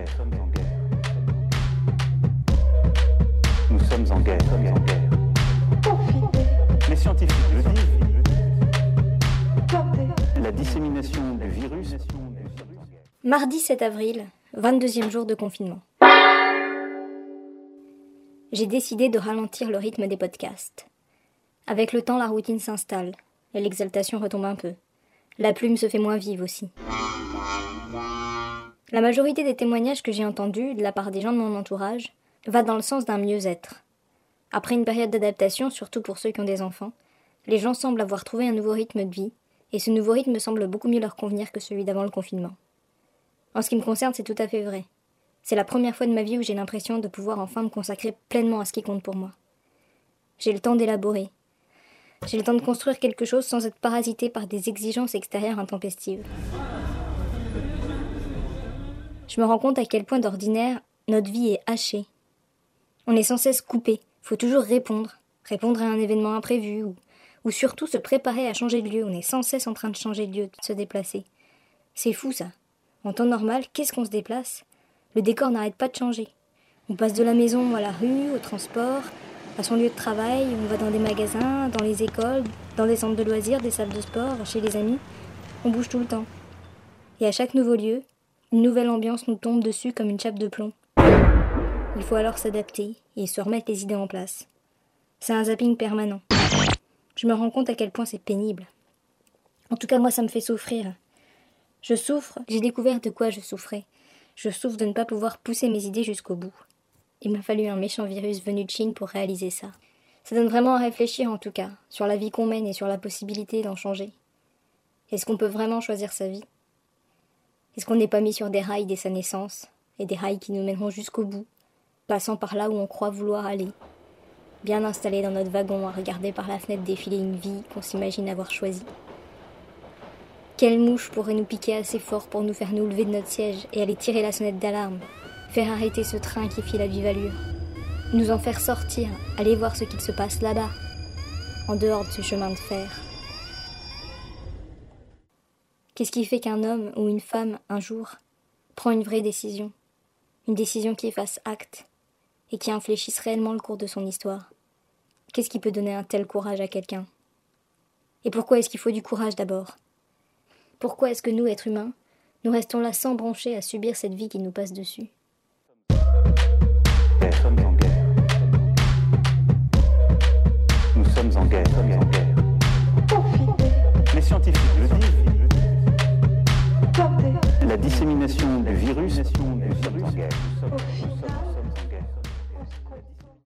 Nous sommes en guerre. Nous sommes en guerre. Les scientifiques le disent. La dissémination du virus. Mardi 7 avril, 22e jour de confinement. J'ai décidé de ralentir le rythme des podcasts. Avec le temps, la routine s'installe et l'exaltation retombe un peu. La plume se fait moins vive aussi. La majorité des témoignages que j'ai entendus de la part des gens de mon entourage va dans le sens d'un mieux-être. Après une période d'adaptation, surtout pour ceux qui ont des enfants, les gens semblent avoir trouvé un nouveau rythme de vie, et ce nouveau rythme semble beaucoup mieux leur convenir que celui d'avant le confinement. En ce qui me concerne, c'est tout à fait vrai. C'est la première fois de ma vie où j'ai l'impression de pouvoir enfin me consacrer pleinement à ce qui compte pour moi. J'ai le temps d'élaborer. J'ai le temps de construire quelque chose sans être parasité par des exigences extérieures intempestives. Je me rends compte à quel point d'ordinaire notre vie est hachée. On est sans cesse coupé, faut toujours répondre, répondre à un événement imprévu ou, ou surtout se préparer à changer de lieu. On est sans cesse en train de changer de lieu, de se déplacer. C'est fou ça. En temps normal, qu'est-ce qu'on se déplace? Le décor n'arrête pas de changer. On passe de la maison à la rue, au transport, à son lieu de travail, on va dans des magasins, dans les écoles, dans des centres de loisirs, des salles de sport, chez les amis. On bouge tout le temps. Et à chaque nouveau lieu, une nouvelle ambiance nous tombe dessus comme une chape de plomb. Il faut alors s'adapter et se remettre les idées en place. C'est un zapping permanent. Je me rends compte à quel point c'est pénible. En tout cas, moi, ça me fait souffrir. Je souffre, j'ai découvert de quoi je souffrais. Je souffre de ne pas pouvoir pousser mes idées jusqu'au bout. Il m'a fallu un méchant virus venu de Chine pour réaliser ça. Ça donne vraiment à réfléchir en tout cas, sur la vie qu'on mène et sur la possibilité d'en changer. Est-ce qu'on peut vraiment choisir sa vie? Est-ce qu'on n'est pas mis sur des rails dès sa naissance, et des rails qui nous mèneront jusqu'au bout, passant par là où on croit vouloir aller Bien installé dans notre wagon à regarder par la fenêtre défiler une vie qu'on s'imagine avoir choisie? Quelle mouche pourrait nous piquer assez fort pour nous faire nous lever de notre siège et aller tirer la sonnette d'alarme, faire arrêter ce train qui file à vive allure, nous en faire sortir, aller voir ce qu'il se passe là-bas, en dehors de ce chemin de fer? Qu'est-ce qui fait qu'un homme ou une femme, un jour, prend une vraie décision, une décision qui fasse acte et qui infléchisse réellement le cours de son histoire Qu'est-ce qui peut donner un tel courage à quelqu'un? Et pourquoi est-ce qu'il faut du courage d'abord? Pourquoi est-ce que nous, êtres humains, nous restons là sans broncher à subir cette vie qui nous passe dessus? Nous sommes en guerre. Nous sommes en guerre. Nous sommes en guerre. Les scientifiques le disent dissémination du virus.